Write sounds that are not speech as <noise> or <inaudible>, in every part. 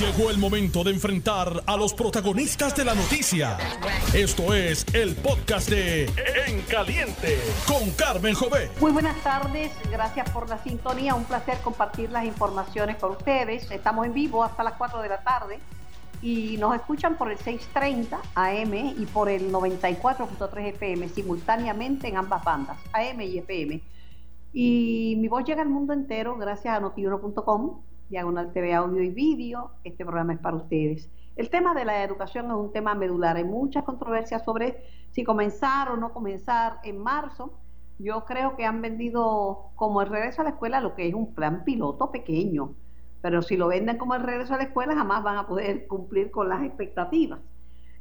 Llegó el momento de enfrentar a los protagonistas de la noticia. Esto es el podcast de En Caliente con Carmen Jové. Muy buenas tardes, gracias por la sintonía. Un placer compartir las informaciones con ustedes. Estamos en vivo hasta las 4 de la tarde y nos escuchan por el 630 AM y por el 94.3 FM simultáneamente en ambas bandas, AM y FM. Y mi voz llega al mundo entero gracias a notiuno.com Diagonal TV Audio y Vídeo. Este programa es para ustedes. El tema de la educación es un tema medular. Hay muchas controversias sobre si comenzar o no comenzar en marzo. Yo creo que han vendido como el regreso a la escuela lo que es un plan piloto pequeño. Pero si lo venden como el regreso a la escuela, jamás van a poder <laughs> cumplir con las expectativas.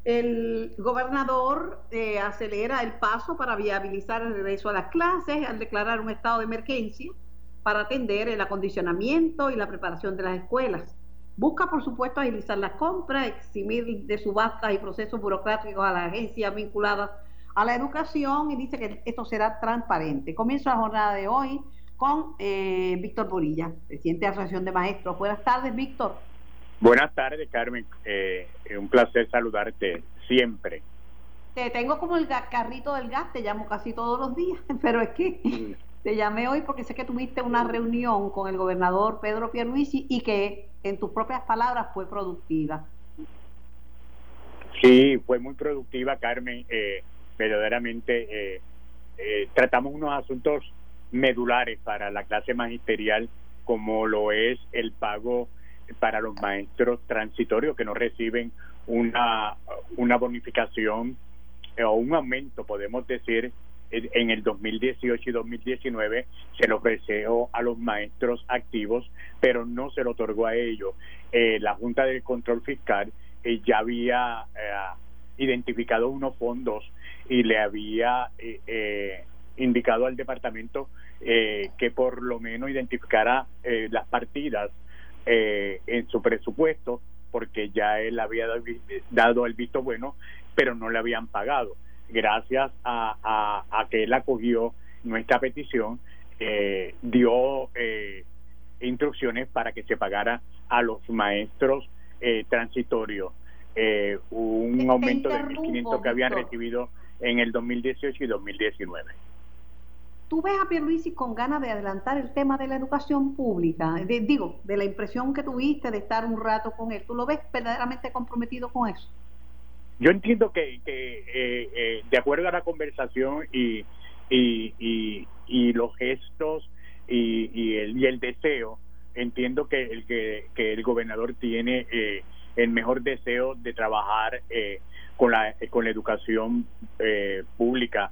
El gobernador eh, acelera el paso para viabilizar el regreso a las clases al declarar un estado de emergencia para atender el acondicionamiento y la preparación de las escuelas. Busca, por supuesto, agilizar las compras, eximir de subastas y procesos burocráticos a las agencias vinculadas a la educación y dice que esto será transparente. Comienzo la jornada de hoy con eh, Víctor Borilla, presidente de la Asociación de Maestros. Buenas tardes, Víctor. Buenas tardes, Carmen. Eh, un placer saludarte siempre. Te tengo como el carrito del gas, te llamo casi todos los días, <laughs> pero es que. Te llamé hoy porque sé que tuviste una reunión con el gobernador Pedro Pierluisi y que, en tus propias palabras, fue productiva. Sí, fue muy productiva, Carmen. Eh, verdaderamente eh, eh, tratamos unos asuntos medulares para la clase magisterial, como lo es el pago para los maestros transitorios que no reciben una, una bonificación o un aumento, podemos decir, en el 2018 y 2019 se le ofreció a los maestros activos, pero no se lo otorgó a ellos. Eh, la Junta de Control Fiscal eh, ya había eh, identificado unos fondos y le había indicado al departamento que por lo menos identificara las partidas en su presupuesto porque ya él había dado el visto bueno, pero no le habían pagado gracias a, a, que él acogió nuestra petición, eh, dio eh, instrucciones para que se pagara a los maestros eh, transitorios eh, un aumento de 1.500 que habían recibido en el 2018 y 2019. ¿Tú ves a Pierluisi con ganas de adelantar el tema de la educación pública? digo, de la impresión que tuviste de estar un rato con él. ¿Tú lo ves verdaderamente comprometido con eso? Yo entiendo que, que eh, eh, de acuerdo a la conversación y, y, y, los gestos y, y, el, y el deseo, entiendo que el, que, que el gobernador tiene eh, el mejor deseo de trabajar con, la, con la educación pública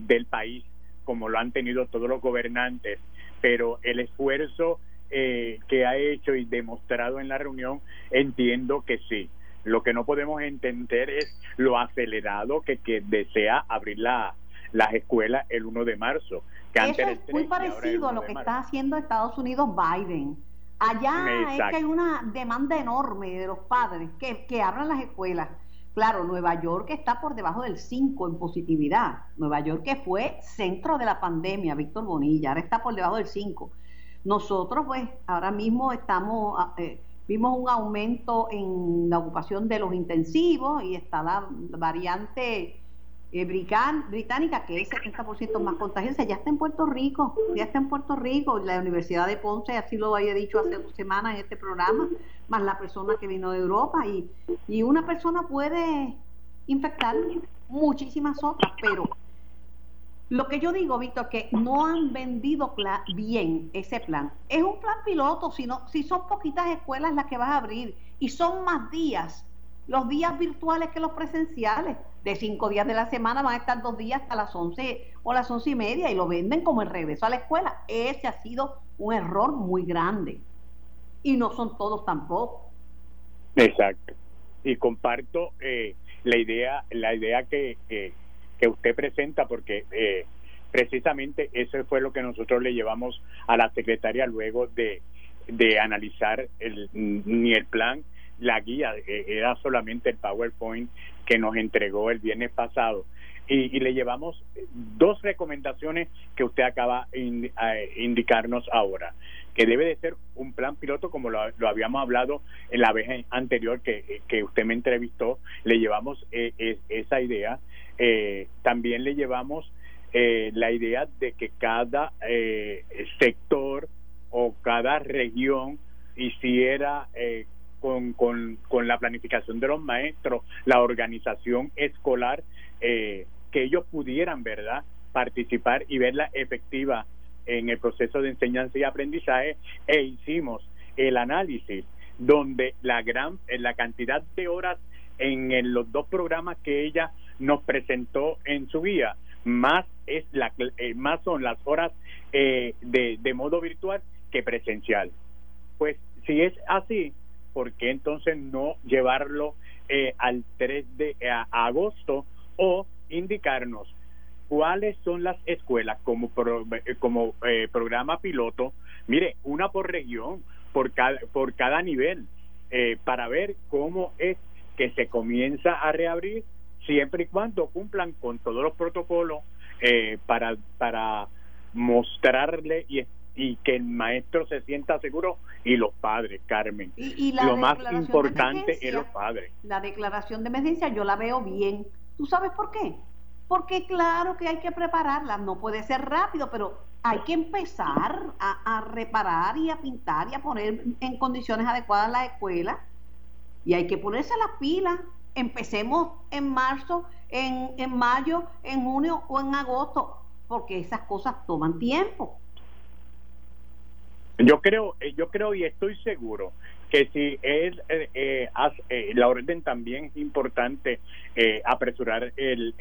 del país, como lo han tenido todos los gobernantes, pero el esfuerzo que ha hecho y demostrado en la reunión, entiendo que sí lo que no podemos entender es lo acelerado que, que desea abrir la, las escuelas el 1 de marzo. Que Eso es muy parecido a lo que está haciendo Estados Unidos Biden. Allá es que hay una demanda enorme de los padres que, que abran las escuelas. Claro, Nueva York está por debajo del 5 en positividad. Nueva York que fue centro de la pandemia, Víctor Bonilla, ahora está por debajo del 5. Nosotros, pues, ahora mismo estamos ah, eh, Vimos un aumento en la ocupación de los intensivos y está la variante eh, británica, que es 70% más contagiosa, ya está en Puerto Rico, ya está en Puerto Rico. La Universidad de Ponce, así lo había dicho hace dos semanas en este programa, más la persona que vino de Europa. Y, y una persona puede infectar muchísimas otras, pero lo que yo digo, Víctor, que no han vendido bien ese plan. Es un plan piloto, si, si son poquitas escuelas las que vas a abrir y son más días, los días virtuales que los presenciales. De cinco días de la semana van a estar dos días hasta las once o las once y media y lo venden como el regreso a la escuela. Ese ha sido un error muy grande. Y no son todos tampoco. Exacto. Y comparto eh, la idea, la idea que que usted presenta porque eh, precisamente eso fue lo que nosotros le llevamos a la secretaria luego de, de analizar el, ni el plan, la guía, eh, era solamente el PowerPoint que nos entregó el viernes pasado. Y, le llevamos dos recomendaciones que usted acaba de indicarnos ahora. Que debe de ser un plan piloto como lo, habíamos hablado en la vez anterior que, que usted me entrevistó, le llevamos eh, esa idea, eh, también le llevamos eh, la idea de que cada sector o cada región hiciera con, con, con, la planificación de los maestros, la organización escolar, que ellos pudieran, ¿verdad?, participar y verla efectiva en el proceso de enseñanza y aprendizaje e hicimos el análisis donde la gran la cantidad de horas en, los dos programas que ella nos presentó en su guía más es la eh, más son las horas eh, de, de modo virtual que presencial. Pues si es así ¿por qué entonces no llevarlo eh, al 3 de agosto o indicarnos cuáles son las escuelas como eh, como eh, programa piloto mire una por región por cada por cada nivel eh, para ver cómo es que se comienza a reabrir siempre y cuando cumplan con todos los protocolos para para mostrarle y y que el maestro se sienta seguro y los padres, Carmen. Y, lo más importante es los padres. La declaración de emergencia yo la veo bien. ¿Tú sabes por qué? Porque claro que hay que prepararla, no puede ser rápido, pero hay que empezar a, reparar y a pintar y a poner en condiciones adecuadas la escuela. Y hay que ponerse las pilas. Empecemos en marzo, en, en mayo, en junio o en agosto, porque esas cosas toman tiempo. Yo creo, eh, yo creo y estoy seguro que si es eh, eh, la orden también es importante apresurar el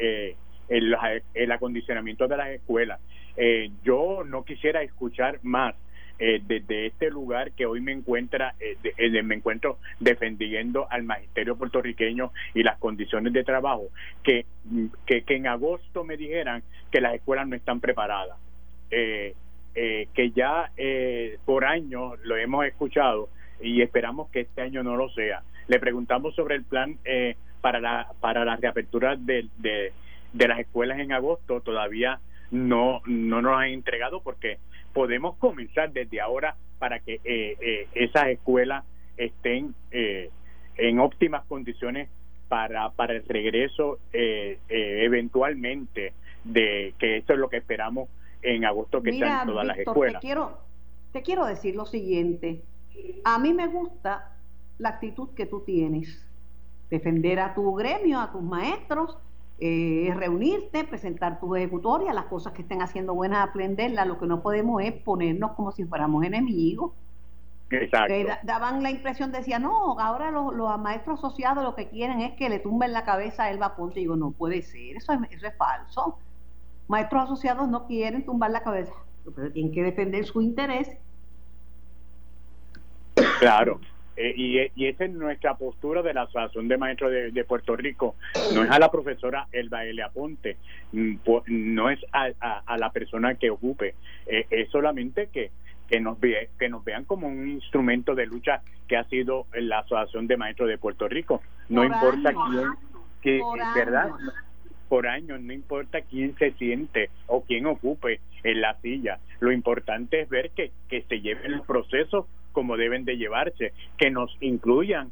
el, el acondicionamiento de las escuelas. Eh, yo no quisiera escuchar más eh, desde este lugar que hoy me encuentra eh, eh, me encuentro defendiendo al magisterio puertorriqueño y las condiciones de trabajo que, que, en agosto me dijeran que las escuelas no están preparadas que ya por años lo hemos escuchado y esperamos que este año no lo sea le preguntamos sobre el plan para la para la reapertura de, de de las escuelas en agosto todavía no, no nos han entregado porque podemos comenzar desde ahora para que eh, eh, esas escuelas estén eh, en óptimas condiciones para, para el regreso eventualmente de que eso es lo que esperamos en agosto que están todas las escuelas. Te quiero, te quiero decir lo siguiente, a mí me gusta la actitud que tú tienes, defender a tu gremio, a tus maestros, eh, reunirte, presentar tu ejecutoria, las cosas que estén haciendo buenas, aprenderlas. Lo que no podemos es ponernos como si fuéramos enemigos. Exacto. daban la impresión, decía no, ahora los, maestros asociados lo que quieren es que le tumben la cabeza a Elba Ponte. Y digo, no puede ser, eso es, eso es falso. Maestros asociados no quieren tumbar la cabeza, pero tienen que defender su interés. Claro. Eh, y, y, esa es nuestra postura de la Asociación de Maestros de, Puerto Rico. No es a la profesora Elba L. Aponte, mm, no es a, la persona que ocupe, eh, es solamente que, que, nos ve, que nos vean como un instrumento de lucha que ha sido la Asociación de Maestros de Puerto Rico. No importa quién, que, ¿verdad? Por años, no importa quién se siente o quién ocupe en la silla. Lo importante es ver que, que se lleve el proceso como deben de llevarse, que nos incluyan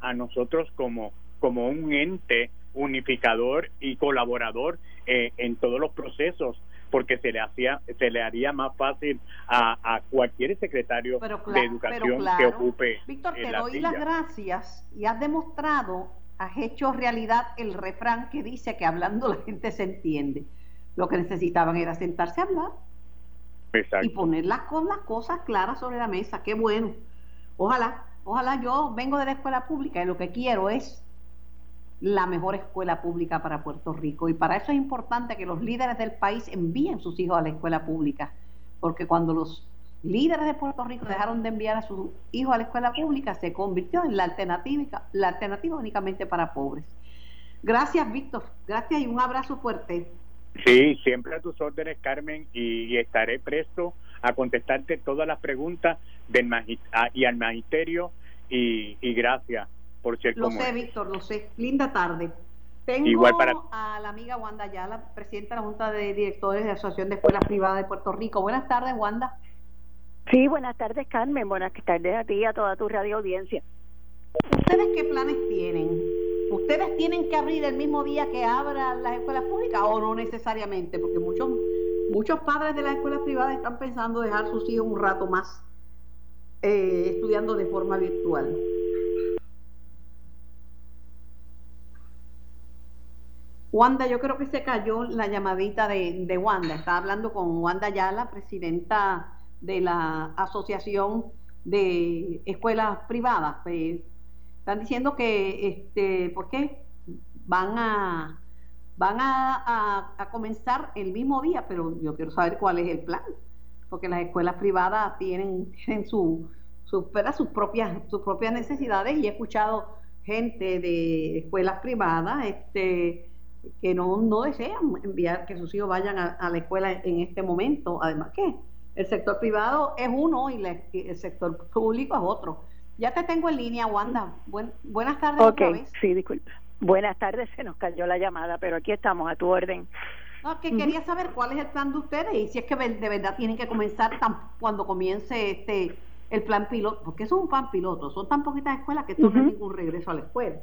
a, nosotros como, como un ente unificador y colaborador eh, en todos los procesos porque se le hacía se le haría más fácil a, cualquier secretario de educación que ocupe Víctor te doy las gracias y has demostrado has hecho realidad el refrán que dice que hablando la gente se entiende lo que necesitaban era sentarse a hablar y poner las, las cosas claras sobre la mesa. Qué bueno. Ojalá, ojalá yo vengo de la escuela pública y lo que quiero es la mejor escuela pública para Puerto Rico. Y para eso es importante que los líderes del país envíen sus hijos a la escuela pública, porque cuando los líderes de Puerto Rico dejaron de enviar a sus hijos a la escuela pública, se convirtió en la alternativa, la alternativa únicamente para pobres. Gracias, Víctor. Gracias y un abrazo fuerte. Sí, siempre a tus órdenes, Carmen, y, estaré presto a contestarte todas las preguntas del y al magisterio y, gracias por ser Lo sé, Víctor, lo sé. Linda tarde. Tengo a la amiga Wanda Ayala, presidenta de la Junta de Directores de la Asociación de Escuelas Privadas de Puerto Rico. Buenas tardes, Wanda. Sí, buenas tardes, Carmen. Buenas tardes a ti y a toda tu radio audiencia. ¿Ustedes qué planes tienen? ¿Ustedes tienen que abrir el mismo día que abran las escuelas públicas o no necesariamente? Porque muchos, muchos padres de las escuelas privadas están pensando dejar sus hijos un rato más eh, estudiando de forma virtual. Wanda, yo creo que se cayó la llamadita de, de Wanda. Estaba hablando con Wanda Ayala, presidenta de la Asociación de Escuelas Privadas. Están diciendo que, este, ¿por qué? Van a van a, a, comenzar el mismo día, pero yo quiero saber cuál es el plan, porque las escuelas privadas tienen, tienen su, sus propias sus propias necesidades y he escuchado gente de escuelas privadas este que no, no desean enviar que sus hijos vayan a, la escuela en este momento además que el sector privado es uno y el sector público es otro ya te tengo en línea Wanda buenas tardes otra vez. sí disculpa buenas tardes se nos cayó la llamada pero aquí estamos a tu orden no, que quería saber cuál es el plan de ustedes y si es que de verdad tienen que comenzar cuando comience este el plan piloto, porque eso es un plan piloto, son tan poquitas escuelas que esto no es ningún regreso a la escuela.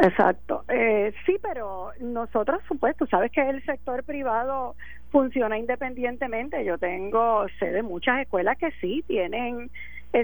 Exacto. Eh, sí, pero nosotros, supuesto, sabes que el sector privado funciona independientemente. Yo tengo, sé de muchas escuelas que sí tienen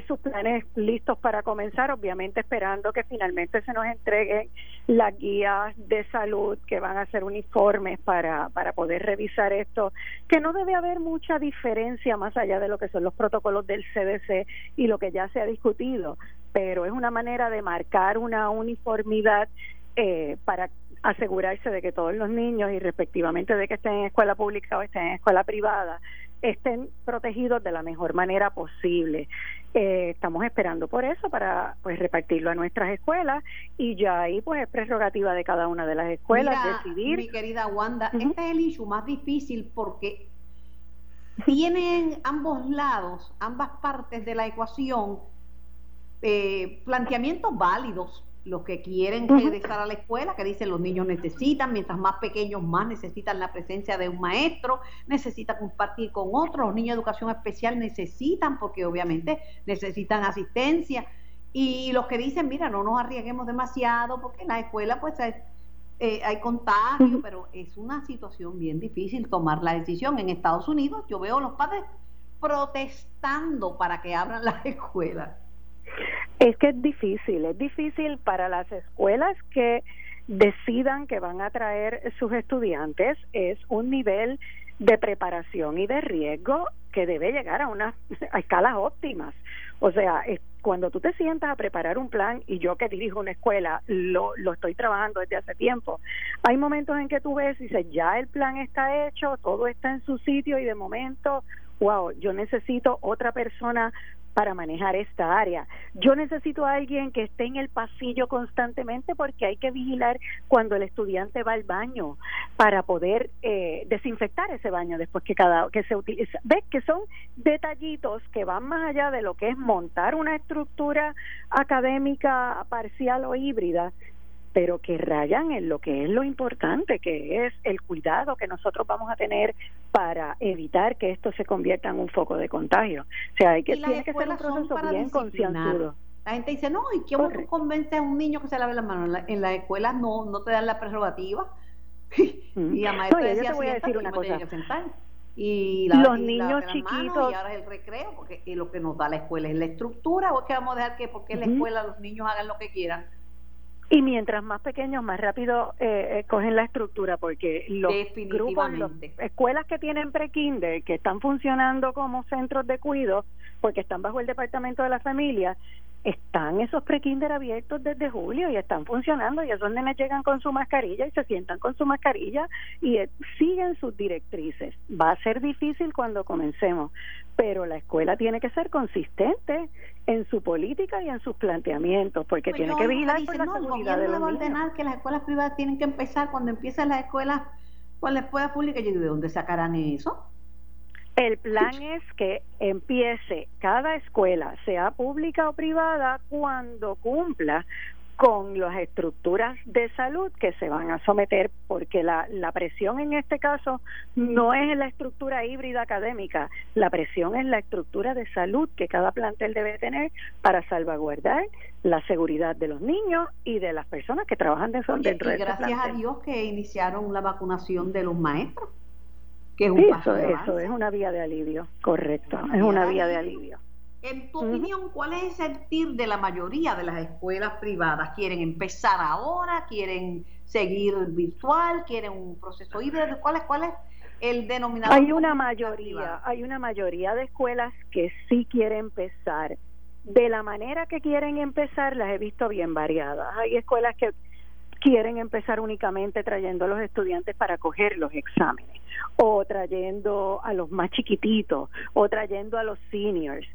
sus planes listos para comenzar, obviamente esperando que finalmente se nos entreguen las guías de salud que van a ser uniformes para, para poder revisar esto, que no debe haber mucha diferencia más allá de lo que son los protocolos del CDC y lo que ya se ha discutido, pero es una manera de marcar una uniformidad eh, para asegurarse de que todos los niños y respectivamente de que estén en escuela pública o estén en escuela privada estén protegidos de la mejor manera posible. Eh, estamos esperando por eso para pues repartirlo a nuestras escuelas y ya ahí pues es prerrogativa de cada una de las escuelas decidir. Mi querida Wanda, este es el issue más difícil porque tienen ambos lados, ambas partes de la ecuación, eh, planteamientos válidos los que quieren regresar a la escuela, que dicen los niños necesitan, mientras más pequeños más necesitan la presencia de un maestro, necesitan compartir con otros, los niños de educación especial necesitan, porque obviamente necesitan asistencia, y los que dicen, mira, no nos arriesguemos demasiado, porque en la escuela pues hay, eh, hay contagio, pero es una situación bien difícil tomar la decisión. En Estados Unidos yo veo a los padres protestando para que abran <laughs> las escuelas. Es que es difícil, es difícil para las escuelas que decidan que van a traer sus estudiantes, es un nivel de preparación y de riesgo que debe llegar a unas <laughs> escalas óptimas. O sea, cuando tú te sientas a preparar un plan, y yo que dirijo una escuela, lo, lo estoy trabajando desde hace tiempo, hay momentos en que tú ves y dices, ya el plan está hecho, todo está en su sitio y de momento, wow, yo necesito otra persona para manejar esta área. Yo necesito a alguien que esté en el pasillo constantemente porque hay que vigilar cuando el estudiante va al baño para poder eh, desinfectar ese baño después que cada que se utiliza. Ves que son detallitos que van más allá de lo que es montar una estructura académica parcial o híbrida pero que rayan en lo que es lo importante, que es el cuidado que nosotros vamos a tener para evitar que esto se convierta en un foco de contagio. O sea, hay que, tiene que ser un proceso bien concienzudo. La gente dice, no, ¿y cómo tú convences a un niño que se lave las manos? En la, en la escuela no, no te dan la prerrogativa. <laughs> y a maestro no, yo te voy a decir una cosa. Y los niños chiquitos y ahora es el recreo porque lo que nos da la escuela es la estructura o es que vamos a dejar que porque en la escuela los niños hagan lo que quieran y mientras más pequeños, más rápido eh, eh, cogen la estructura, porque los grupos, las escuelas que tienen pre-kinder, que están funcionando como centros de cuido, porque están bajo el departamento de la familia, están esos pre-kinder abiertos desde julio y están funcionando y esos nenes llegan con su mascarilla y se sientan con su mascarilla y eh, siguen sus directrices. Va a ser difícil cuando comencemos, pero la escuela tiene que ser consistente en su política y en sus planteamientos, porque pues tiene que vigilar por la seguridad de los ordenar que las escuelas privadas tienen que empezar cuando empiezan las escuelas con la escuela pública. ¿Y de dónde sacarán eso? El plan es que empiece cada escuela, sea pública o privada, cuando cumpla con las estructuras de salud que se van a someter, porque la, la presión en este caso no es la estructura híbrida académica, la presión es la estructura de salud que cada plantel debe tener para salvaguardar la seguridad de los niños y de las personas que trabajan dentro, dentro y gracias a Dios que iniciaron la vacunación de los maestros, que es un paso eso, es una vía de alivio, correcto, es una vía de alivio. En tu opinión, ¿cuál es el sentir de la mayoría de las escuelas privadas? ¿Quieren empezar ahora? ¿Quieren seguir virtual? ¿Quieren un proceso híbrido? ¿Cuál es, cuál es el denominador? Hay una mayoría, hay una mayoría de escuelas que sí quieren empezar. De la manera que quieren empezar, las he visto bien variadas. Hay escuelas que quieren empezar únicamente trayendo a los estudiantes para coger los exámenes o trayendo a los más chiquititos o trayendo a los seniors.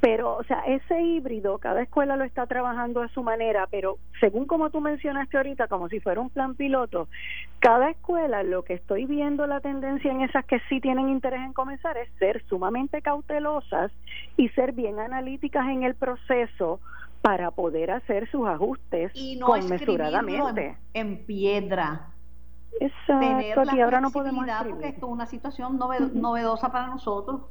Pero, o sea, ese híbrido, cada escuela lo está trabajando a su manera, pero según como tú mencionaste ahorita, como si fuera un plan piloto, cada escuela, lo que estoy viendo la tendencia en esas que sí tienen interés en comenzar es ser sumamente cautelosas y ser bien analíticas en el proceso para poder hacer sus ajustes y no conmesuradamente. En, piedra. Exacto, y ahora no podemos porque esto es una situación novedosa para nosotros.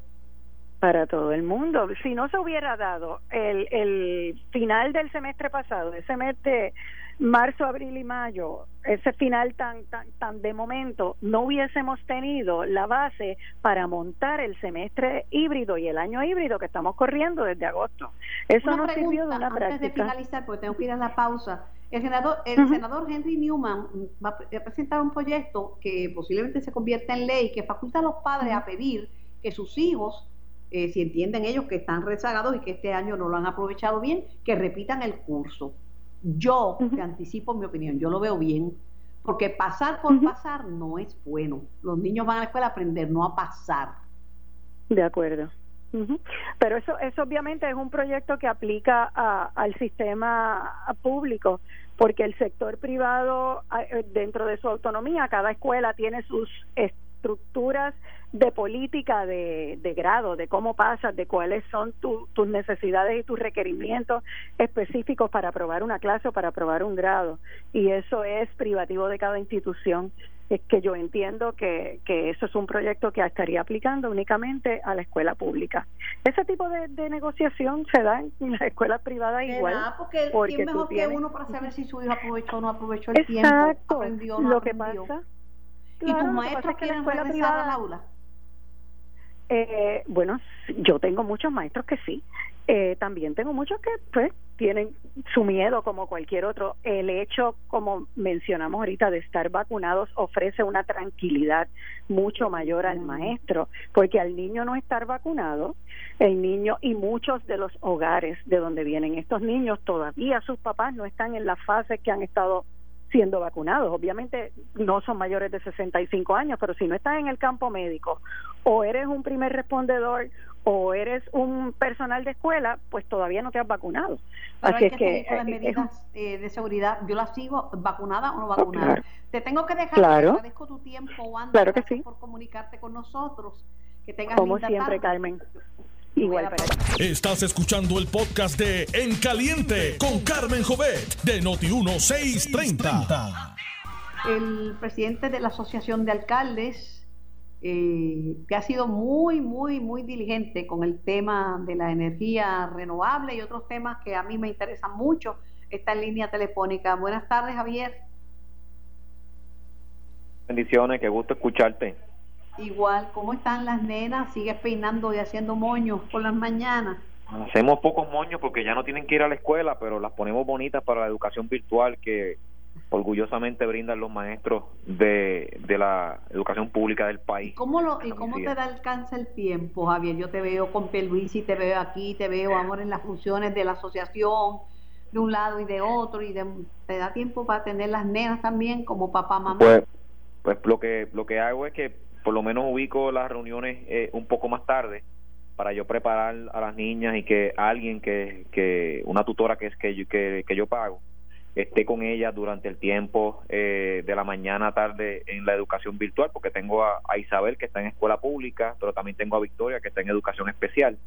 Para todo el mundo. Si no se hubiera dado el, el final del semestre pasado, ese mes de marzo, abril y mayo, ese final tan, tan, tan de momento, no hubiésemos tenido la base para montar el semestre híbrido y el año híbrido que estamos corriendo desde agosto. Eso no sirvió de una antes práctica. de finalizar, porque tengo que ir a la pausa. El senador, el senador Henry Newman va a presentar un proyecto que posiblemente se convierta en ley, que faculta a los padres a pedir que sus hijos eh, si entienden ellos que están rezagados y que este año no lo han aprovechado bien, que repitan el curso. Yo te anticipo mi opinión, yo lo veo bien, porque pasar por pasar no es bueno. Los niños van a la escuela a aprender, no a pasar. De acuerdo. Pero eso, eso obviamente es un proyecto que aplica al sistema público, porque el sector privado, eh, dentro de su autonomía, cada escuela tiene sus estructuras de política de, de grado, de cómo pasas, de cuáles son tus necesidades y tus requerimientos específicos para aprobar una clase o para aprobar un grado. Y eso es privativo de cada institución. Es que yo entiendo que, que eso es un proyecto que estaría aplicando únicamente a la escuela pública. Ese tipo de, negociación se da en <laughs> las escuelas privadas igual. porque, porque mejor que uno para saber si su hijo aprovechó o no aprovechó el tiempo, aprendió no lo que pasa ¿Y tus maestros quieren regresar al aula? Eh, bueno, yo tengo muchos maestros que sí. Eh, también tengo muchos que pues tienen su miedo como cualquier otro. El hecho, como mencionamos ahorita, de estar vacunados ofrece una tranquilidad mucho mayor al maestro, porque al niño no estar vacunado, el niño y muchos de los hogares de donde vienen estos niños, todavía sus papás no están en la fase que han estado siendo vacunados. Obviamente no son mayores de 65 años, pero si no estás en el campo médico o eres un primer respondedor o eres un personal de escuela, pues todavía no te has vacunado. Así es que, las eh, medidas eh, de seguridad, yo las sigo vacunada o no vacunada. Te tengo que dejar, claro. agradezco tu tiempo, Wanda, claro que sí. por comunicarte con nosotros. Que tengas Como siempre, Carmen. Igual para Estás escuchando el podcast de En Caliente con Carmen Jovet de Noti1630. El presidente de la Asociación de Alcaldes, eh, que ha sido muy, muy, muy diligente con el tema de la energía renovable y otros temas que a mí me interesan mucho, está en línea telefónica. Buenas tardes, Javier. Bendiciones, qué gusto escucharte. Igual, ¿cómo están las nenas? ¿Sigues peinando y haciendo moños por las mañanas? Hacemos pocos moños porque ya no tienen que ir a la escuela, pero las ponemos bonitas para la educación virtual que orgullosamente brindan los maestros de, de la educación pública del país. ¿Y cómo, lo, ¿y cómo te da alcanza el tiempo, Javier? Yo te veo con y te veo aquí, te veo ahora en las funciones de la asociación, de un lado y de otro, y te da tiempo para tener las nenas también como papá, mamá. Pues, pues lo que lo que hago es que por lo menos ubico las reuniones eh, un poco más tarde para yo preparar a las niñas y que alguien que, que una tutora que es que yo, que, yo pago esté con ellas durante el tiempo eh, de la mañana tarde en la educación virtual porque tengo a, Isabel que está en escuela pública pero también tengo a Victoria que está en educación especial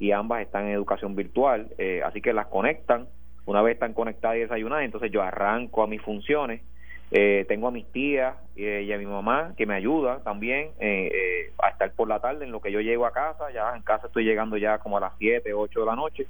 y ambas están en educación virtual eh, así que las conectan una vez están conectadas y desayunadas, entonces yo arranco a mis funciones. Eh, tengo a mis tías y a mi mamá que me ayuda también a estar por la tarde en lo que yo llego a casa. Ya en casa estoy llegando ya como a las 7, 8 de la noche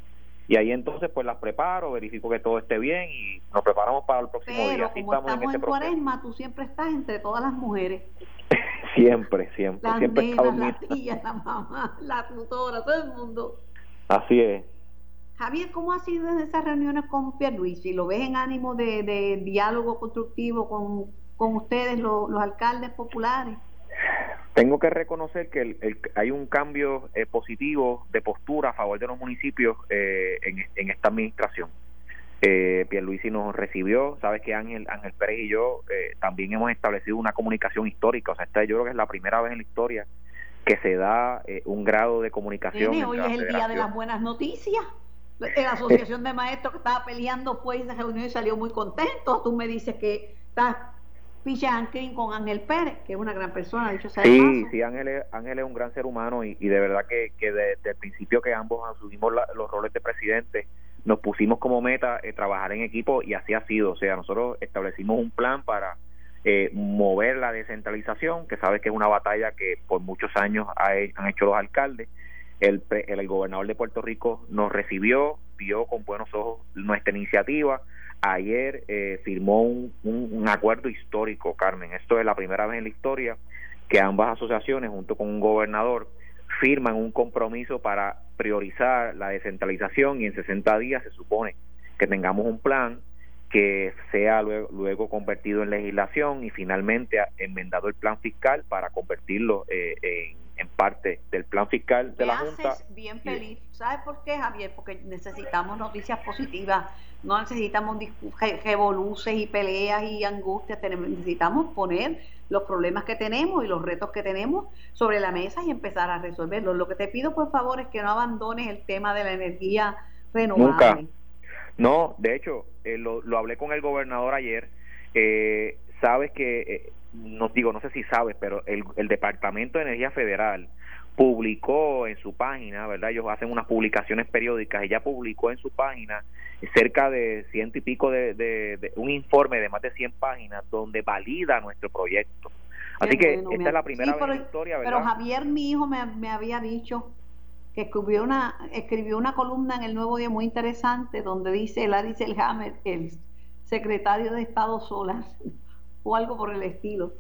y ahí entonces pues las preparo, verifico que todo esté bien y nos preparamos para el próximo día. Así como estamos, en, este cuaresma, tú siempre estás entre todas las mujeres. <laughs> siempre, siempre. Las siempre nenas, la tía, la mamá, la tutora, todo el mundo. Así es. Javier, ¿cómo ha sido en esas reuniones con Pierluisi? ¿Lo ves en ánimo de, de diálogo constructivo con, con ustedes, los alcaldes populares? Tengo que reconocer que hay un cambio eh, positivo de postura a favor de los municipios eh, en, esta administración. Eh, Pierluisi nos recibió, sabes que Ángel, Ángel Pérez y yo eh, también hemos establecido una comunicación histórica, o sea, esta yo creo que es la primera vez en la historia que se da un grado de comunicación. hoy es el día de las buenas noticias. La asociación de maestros que estaba peleando fue y se reunió y salió muy contento. Tú me dices que estás Pichanclin con Ángel Pérez, que es una gran persona, dicho sea Sí, sí, Ángel es, Ángel es un gran ser humano y, de verdad que, que desde el principio que ambos asumimos los roles de presidente, nos pusimos como meta eh, trabajar en equipo y así ha sido. O sea, nosotros establecimos un plan para eh, mover la descentralización, que sabes que es una batalla que por muchos años han hecho los alcaldes. El, el, el gobernador de Puerto Rico nos recibió, vio con buenos ojos nuestra iniciativa ayer eh, firmó un, un, acuerdo histórico, Carmen. Esto es la primera vez en la historia que ambas asociaciones, junto con un gobernador, firman un compromiso para priorizar la descentralización y en 60 días se supone que tengamos un plan que sea luego, convertido en legislación y finalmente enmendado el plan fiscal para convertirlo eh, en en parte del plan fiscal de la Junta. Haces bien feliz. ¿Sabes por qué, Javier? Porque necesitamos noticias positivas, no necesitamos revoluces y peleas y angustias, necesitamos poner los problemas que tenemos y los retos que tenemos sobre la mesa y empezar a resolverlos. Lo que te pido, por favor, es que no abandones el tema de la energía renovable. Nunca. No, de hecho, eh, lo, lo, hablé con el gobernador ayer. Eh, sabes que eh, no digo, no sé si sabes, pero el, el Departamento de Energía Federal publicó en su página, ¿verdad? Ellos hacen unas publicaciones periódicas, ella publicó en su página cerca de ciento y pico de, de, un informe de más de 100 páginas donde valida nuestro proyecto. Así que esta es la primera vez en la historia, ¿verdad? Pero Javier, mi hijo, me, me había dicho que escribió una, escribió una columna en el Nuevo Día muy interesante donde dice Larry Selhammer, el secretario de Estado Solar, o algo por el estilo,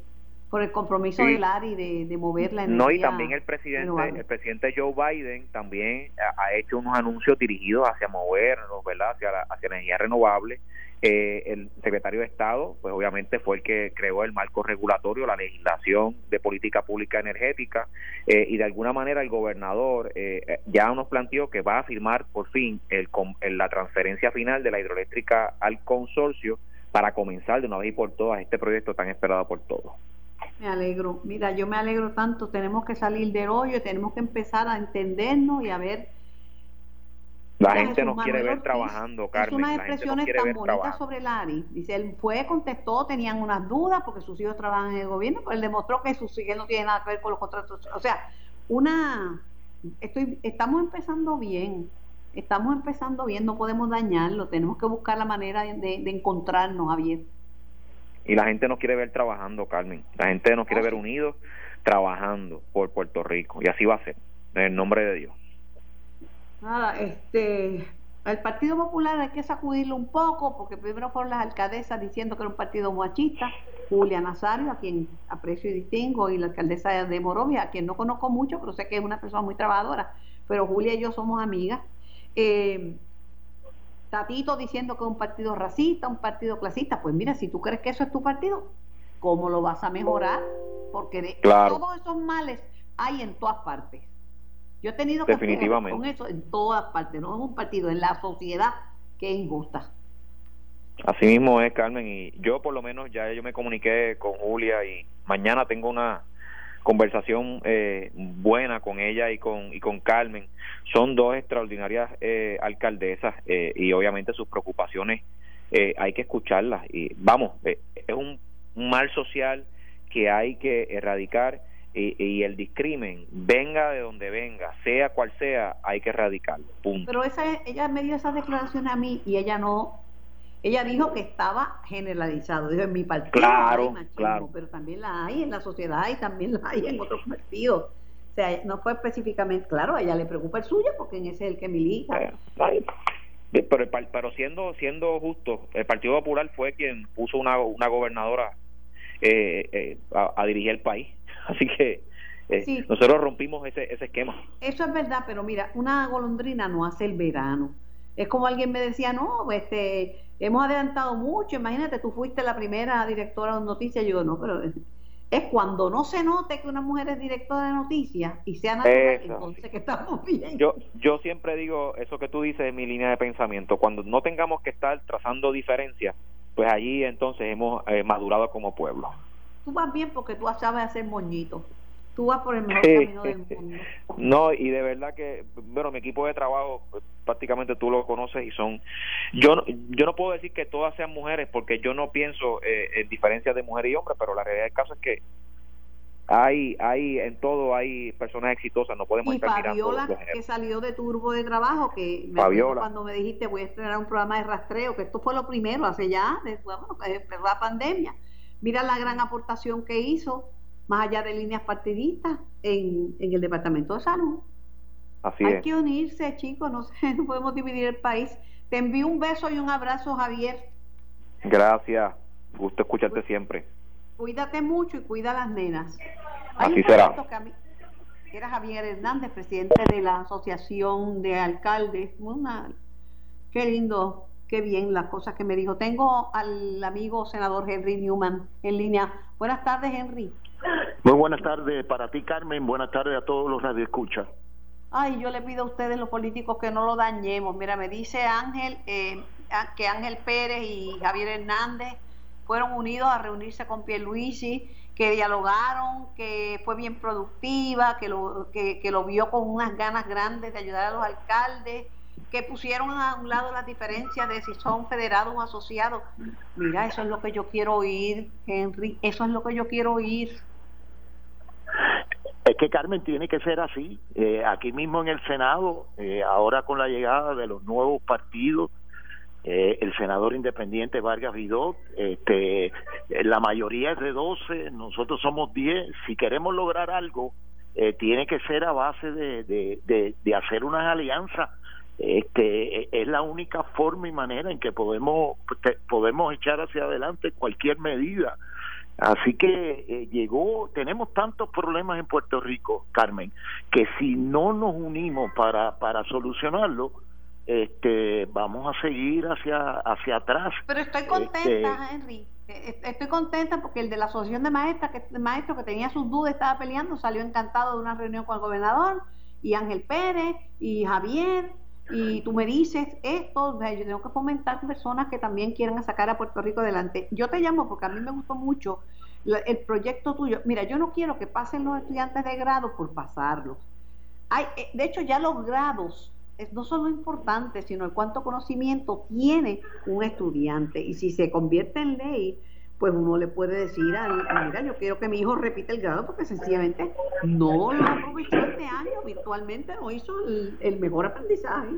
por el compromiso de Larry de, de mover la energía. No, y también el presidente, el presidente Joe Biden también ha, hecho unos anuncios dirigidos hacia movernos, ¿verdad? Hacia la, hacia la energía renovable. Eh, el secretario de Estado, pues obviamente fue el que creó el marco regulatorio, la legislación de política pública energética, eh, y de alguna manera el gobernador eh, ya nos planteó que va a firmar por fin el, la transferencia final de la hidroeléctrica al consorcio para comenzar de una vez y por todas este proyecto tan esperado por todos. Me alegro, mira, yo me alegro tanto, tenemos que salir del hoyo, tenemos que empezar a entendernos y a ver... La gente nos quiere ver trabajando, Carmen. Unas expresiones tan bonitas sobre Lari. Dice, él fue, contestó, tenían unas dudas porque sus hijos trabajan en el gobierno, pero él demostró que sus hijos no tienen nada que ver con los contratos. O sea, una... Estoy, estamos empezando bien estamos empezando bien, no podemos dañarlo, tenemos que buscar la manera de, encontrarnos, Javier. Y la gente nos quiere ver trabajando, Carmen. La gente nos quiere ver unidos trabajando por Puerto Rico. Y así va a ser, en el nombre de Dios. Nada, este, al Partido Popular hay que sacudirlo un poco, porque primero fueron las alcaldesas diciendo que era un partido machista. Julia Nazario, a quien aprecio y distingo, y la alcaldesa de Morovia, a quien no conozco mucho, pero sé que es una persona muy trabajadora. Pero Julia y yo somos amigas eh, Tatito diciendo que es un partido racista, un partido clasista, pues mira, si tú crees que eso es tu partido, ¿cómo lo vas a mejorar? Porque de todos esos males hay en todas partes. Yo he tenido que con eso en todas partes, no es un partido, en la sociedad que es injusta. Así mismo es, Carmen, y yo por lo menos ya yo me comuniqué con Julia y mañana tengo una conversación eh, buena con ella y con y con Carmen son dos extraordinarias eh, alcaldesas eh, y obviamente sus preocupaciones hay que escucharlas y vamos es un, mal social que hay que erradicar y, el discrimen, venga de donde venga, sea cual sea, hay que erradicarlo. Punto. Pero esa, ella me dio esa declaración a mí y ella no, ella dijo que estaba generalizado. Dijo, en mi partido claro, claro. pero también la hay en la sociedad y también la hay en otros partidos. O sea, no fue específicamente, claro, a ella le preocupa el suyo porque en ese es el que milita. Eh, pero, pero siendo siendo justo, el Partido Popular fue quien puso una, una gobernadora eh, eh, a, dirigir el país. <laughs> Así que eh, nosotros rompimos ese, ese esquema. Eso es verdad, pero mira, una golondrina no hace el verano. Es como alguien me decía, no, este, hemos adelantado mucho, imagínate, tú fuiste la primera directora de noticias. Yo digo, no, pero es cuando no se note que una mujer es directora de noticias y sea natural, entonces que estamos bien. Yo, yo siempre digo eso que tú dices en mi línea de pensamiento, cuando no tengamos que estar trazando diferencias, pues allí entonces hemos eh, madurado como pueblo. Tú vas bien porque tú sabes hacer moñitos tú vas por el mejor camino del mundo. No, y de verdad que, bueno, mi equipo de trabajo, pues, prácticamente tú lo conoces y son, yo, yo no puedo decir que todas sean mujeres porque yo no pienso eh, en diferencias de mujer y hombre, pero la realidad del caso es que hay, hay, en todo hay personas exitosas, no podemos y estar Fabiola, que salió de turbo de trabajo, que me Fabiola. cuando me dijiste voy a estrenar un programa de rastreo, que esto fue lo primero, hace ya, después, bueno, empezó la pandemia. Mira la gran aportación que hizo más allá de líneas partidistas en, el Departamento de Salud. Así Hay que unirse, chicos, no, sé, <laughs> no podemos dividir el país. Te envío un beso y un abrazo, Javier. Gracias, gusto escucharte siempre. Cuídate mucho y cuida a las nenas. Así será. Que era Javier Hernández, presidente de la Asociación de Alcaldes. Una, qué lindo, qué bien las cosas que me dijo. Tengo al amigo senador Henry Newman en línea. Buenas tardes, Henry. Muy buenas tardes para ti, Carmen. Buenas tardes a todos los radioescuchas. Ay, yo le pido a ustedes, los políticos, que no lo dañemos. Mira, me dice Ángel eh, que Ángel Pérez y Javier Hernández fueron unidos a reunirse con Pierluisi, que dialogaron, que fue bien productiva, que lo, que, que lo vio con unas ganas grandes de ayudar a los alcaldes, que pusieron a un lado las diferencias de si son federados o asociados. Mira, eso es lo que yo quiero oír, Henry, eso es lo que yo quiero oír. Es que Carmen tiene que ser así. Eh, aquí mismo en el Senado, eh, ahora con la llegada de los nuevos partidos, eh, el senador independiente Vargas Vidot, este, la mayoría es de 12, nosotros somos 10. Si queremos lograr algo, tiene que ser a base de, hacer unas alianzas. Este, es la única forma y manera en que podemos, podemos echar hacia adelante cualquier medida Así que eh, llegó, tenemos tantos problemas en Puerto Rico, Carmen, que si no nos unimos para, para solucionarlo, este, vamos a seguir hacia, hacia atrás. Pero estoy contenta, este, Henry. Eh, estoy contenta porque el de la asociación de maestras, que, de maestros que tenía sus dudas, estaba peleando, salió encantado de una reunión con el gobernador, y Ángel Pérez, y Javier, y tú me dices esto, yo tengo que fomentar personas que también quieran sacar a Puerto Rico adelante. Yo te llamo porque a mí me gustó mucho el proyecto tuyo. Mira, yo no quiero que pasen los estudiantes de grado por pasarlos. Hay, eh, de hecho, ya los grados no son lo importante, sino el cuánto conocimiento tiene un estudiante. Y si se convierte en ley, pues uno le puede decir, mira, yo quiero que mi hijo repita el grado porque sencillamente no lo aprovechó este año, virtualmente no hizo el, mejor aprendizaje.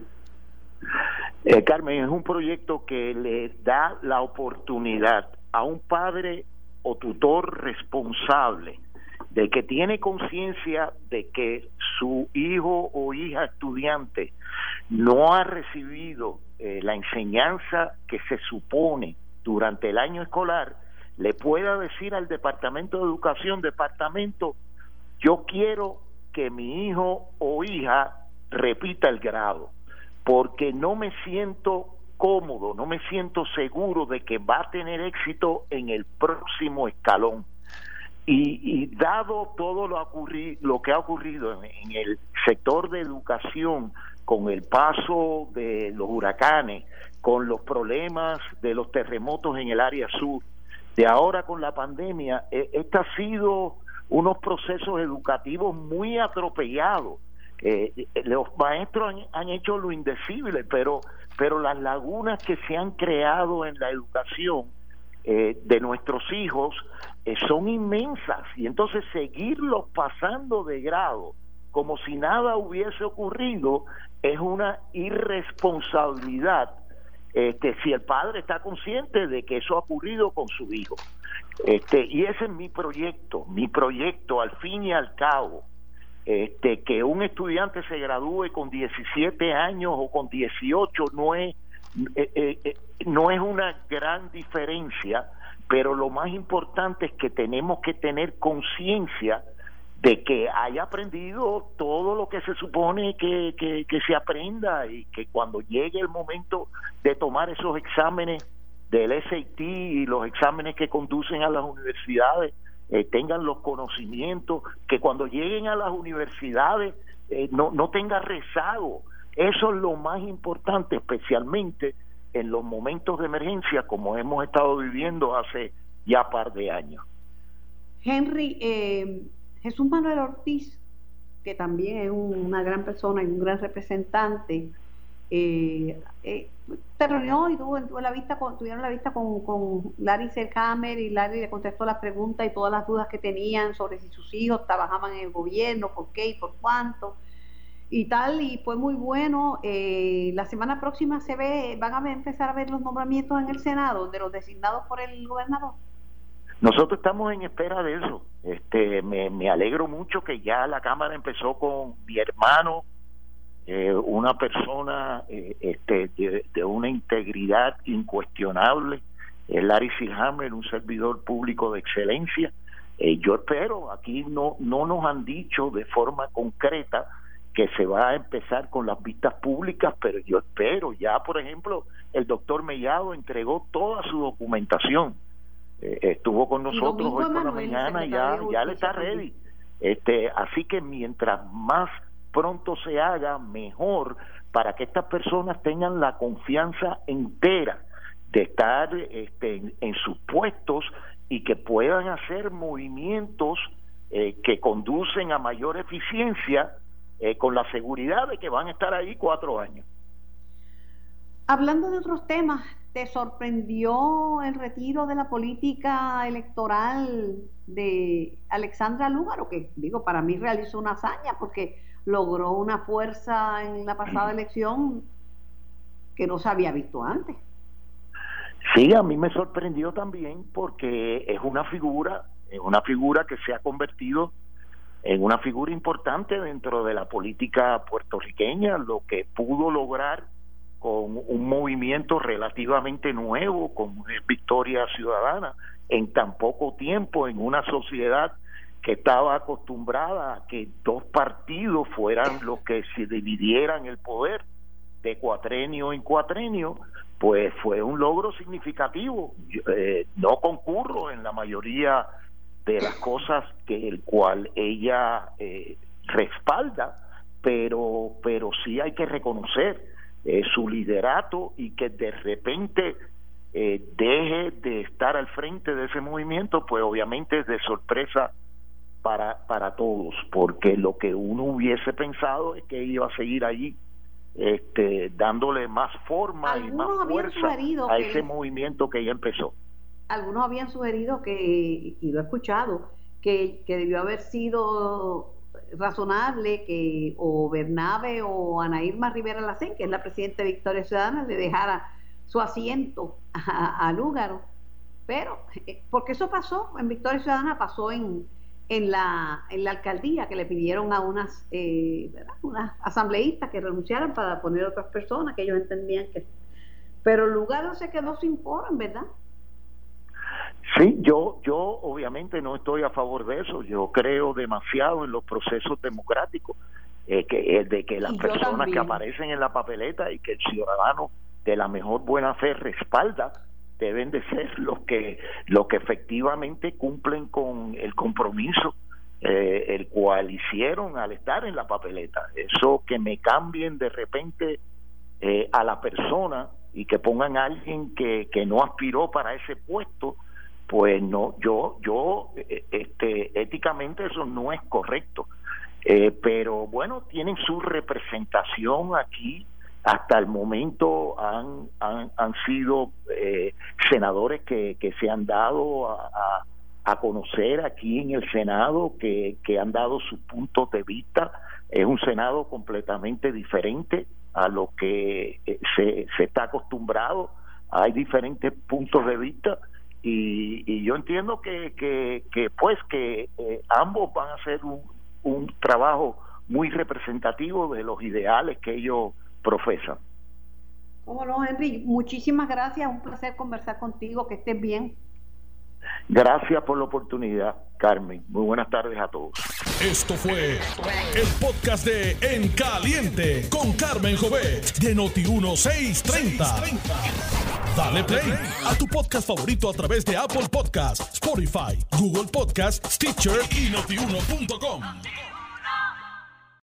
Eh, Carmen, es un proyecto que le da la oportunidad a un padre o tutor responsable de que tiene conciencia de que su hijo o hija estudiante no ha recibido eh, la enseñanza que se supone durante el año escolar, le pueda decir al Departamento de Educación, Departamento, yo quiero que mi hijo o hija repita el grado, porque no me siento cómodo, no me siento seguro de que va a tener éxito en el próximo escalón. Y, dado todo lo, lo que ha ocurrido en el sector de educación, con el paso de los huracanes, con los problemas de los terremotos en el área sur, de ahora con la pandemia, eh, este ha sido unos procesos educativos muy atropellados. Eh, eh, los maestros han, hecho lo indecible, pero, pero las lagunas que se han creado en la educación de nuestros hijos son inmensas y entonces seguirlos pasando de grado como si nada hubiese ocurrido es una irresponsabilidad este, si el padre está consciente de que eso ha ocurrido con su hijo. Este, y ese es mi proyecto, mi proyecto al fin y al cabo, este, que un estudiante se gradúe con 17 años o con 18 no es, eh, eh, eh, no es una gran diferencia, pero lo más importante es que tenemos que tener conciencia de que haya aprendido todo lo que se supone que, que, se aprenda y que cuando llegue el momento de tomar esos exámenes del SAT y los exámenes que conducen a las universidades eh, tengan los conocimientos, que cuando lleguen a las universidades eh, no, no tenga rezago. Eso es lo más importante, especialmente en los momentos de emergencia como hemos estado viviendo hace ya par de años. Henry, eh, Jesús Manuel Ortiz, que también es una gran persona y un gran representante, eh, eh, se reunió y tuvo, la vista con, tuvieron la vista con, Larry y Larry le contestó las preguntas y todas las dudas que tenían sobre si sus hijos trabajaban en el gobierno, por qué y por cuánto y tal, y fue muy bueno. Eh, la semana próxima se ve, van a empezar a ver los nombramientos en el Senado de los designados por el gobernador. Nosotros estamos en espera de eso. Este, me, me alegro mucho que ya la Cámara empezó con mi hermano, eh, una persona eh, este, de, una integridad incuestionable, el Larry Silhammer, un servidor público de excelencia. Eh, yo espero, aquí no, no nos han dicho de forma concreta que se va a empezar con las vistas públicas, pero yo espero, ya por ejemplo, el doctor Mellado entregó toda su documentación eh, estuvo con nosotros hoy por la mañana y ya, ya le está ready. Este, así que mientras más pronto se haga, mejor para que estas personas tengan la confianza entera de estar este, en, sus puestos y que puedan hacer movimientos eh, que conducen a mayor eficiencia eh, con la seguridad de que van a estar ahí cuatro años. Hablando de otros temas, ¿te sorprendió el retiro de la política electoral de Alexandra Lúgaro? Que digo, para mí realizó una hazaña porque logró una fuerza en la pasada elección que no se había visto antes. Sí, a mí me sorprendió también porque es una figura, es una figura que se ha convertido en una figura importante dentro de la política puertorriqueña, lo que pudo lograr con un movimiento relativamente nuevo, como Victoria Ciudadana, en tan poco tiempo, en una sociedad que estaba acostumbrada a que dos partidos fueran los que se dividieran el poder de cuatrenio en cuatrenio, pues fue un logro significativo. Eh, no concurro en la mayoría de las cosas que el cual ella eh, respalda, pero pero sí hay que reconocer eh, su liderato y que de repente eh, deje de estar al frente de ese movimiento, pues obviamente es de sorpresa para, para todos, porque lo que uno hubiese pensado es que iba a seguir allí este, dándole más forma y más fuerza a ese movimiento que ya empezó. Algunos habían sugerido que, y lo he escuchado, que, que debió haber sido razonable que o Bernabe o Ana Irma Rivera Lacén, que es la presidenta de Victoria Ciudadana, le dejara su asiento a, Lúgaro. Pero, eh, porque eso pasó en Victoria Ciudadana, pasó en, en, la, en la alcaldía, que le pidieron a unas, eh, unas asambleístas que renunciaran para poner otras personas que ellos entendían que... Pero Lúgaro se quedó sin forum, ¿verdad? Sí, yo, yo obviamente no estoy a favor de eso. Yo creo demasiado en los procesos democráticos, eh, que de que las personas que aparecen en la papeleta y que el ciudadano de la mejor buena fe respalda deben de ser los que los que efectivamente cumplen con el compromiso eh, el cual hicieron al estar en la papeleta. Eso que me cambien de repente eh, a la persona y que pongan a alguien que, que no aspiró para ese puesto pues no yo yo eh, este éticamente eso no es correcto. Eh, pero bueno tienen su representación aquí. Hasta el momento han han, sido eh, senadores que, que se han dado a, a conocer aquí en el Senado que, que han dado sus puntos de vista. Es un Senado completamente diferente a lo que eh, se, se está acostumbrado. Hay diferentes puntos de vista y, y yo entiendo que, que, pues que eh, ambos van a hacer un, un trabajo muy representativo de los ideales que ellos profesan. ¿Cómo no, Henry? Muchísimas gracias, un placer conversar contigo, que estés bien. Gracias por la oportunidad, Carmen. Muy buenas tardes a todos. Esto fue el podcast de En Caliente con Carmen Jovet de Noti1630. Dale play a tu podcast favorito a través de Apple Podcasts, Spotify, Google Podcasts, Stitcher y notiuno.com.